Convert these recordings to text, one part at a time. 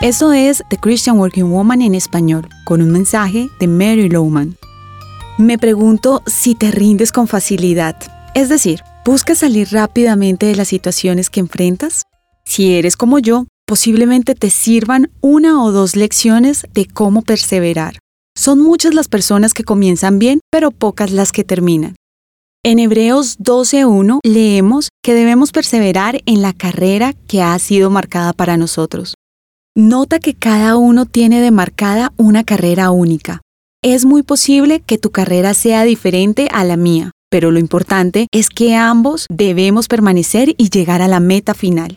Eso es The Christian Working Woman en español, con un mensaje de Mary Lowman. Me pregunto si te rindes con facilidad, es decir, ¿buscas salir rápidamente de las situaciones que enfrentas? Si eres como yo, posiblemente te sirvan una o dos lecciones de cómo perseverar. Son muchas las personas que comienzan bien, pero pocas las que terminan. En Hebreos 12.1 leemos que debemos perseverar en la carrera que ha sido marcada para nosotros. Nota que cada uno tiene demarcada una carrera única. Es muy posible que tu carrera sea diferente a la mía, pero lo importante es que ambos debemos permanecer y llegar a la meta final.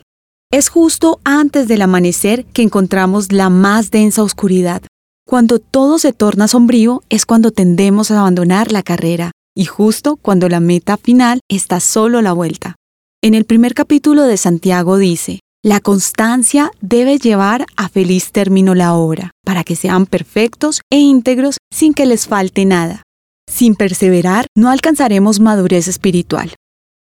Es justo antes del amanecer que encontramos la más densa oscuridad. Cuando todo se torna sombrío es cuando tendemos a abandonar la carrera, y justo cuando la meta final está solo la vuelta. En el primer capítulo de Santiago dice, la constancia debe llevar a feliz término la obra, para que sean perfectos e íntegros sin que les falte nada. Sin perseverar, no alcanzaremos madurez espiritual.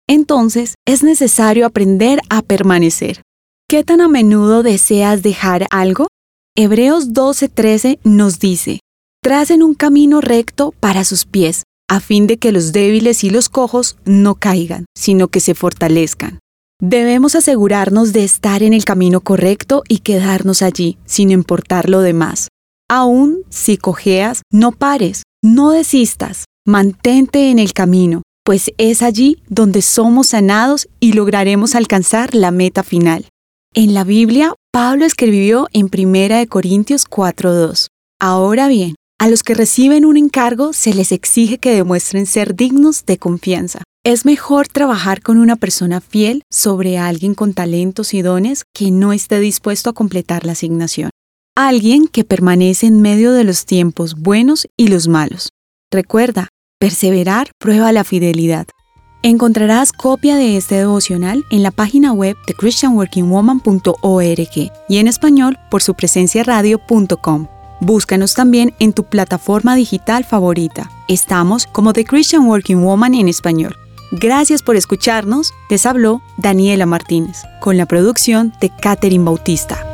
Entonces, es necesario aprender a permanecer. ¿Qué tan a menudo deseas dejar algo? Hebreos 12:13 nos dice, tracen un camino recto para sus pies, a fin de que los débiles y los cojos no caigan, sino que se fortalezcan. Debemos asegurarnos de estar en el camino correcto y quedarnos allí, sin importar lo demás. Aún si cojeas, no pares, no desistas, mantente en el camino, pues es allí donde somos sanados y lograremos alcanzar la meta final. En la Biblia, Pablo escribió en 1 Corintios 4:2, Ahora bien, a los que reciben un encargo se les exige que demuestren ser dignos de confianza. Es mejor trabajar con una persona fiel sobre alguien con talentos y dones que no esté dispuesto a completar la asignación. Alguien que permanece en medio de los tiempos buenos y los malos. Recuerda, perseverar prueba la fidelidad. Encontrarás copia de este devocional en la página web de christianworkingwoman.org y en español por su presencia radio.com. Búscanos también en tu plataforma digital favorita. Estamos como The Christian Working Woman en español. Gracias por escucharnos. Les habló Daniela Martínez, con la producción de Catherine Bautista.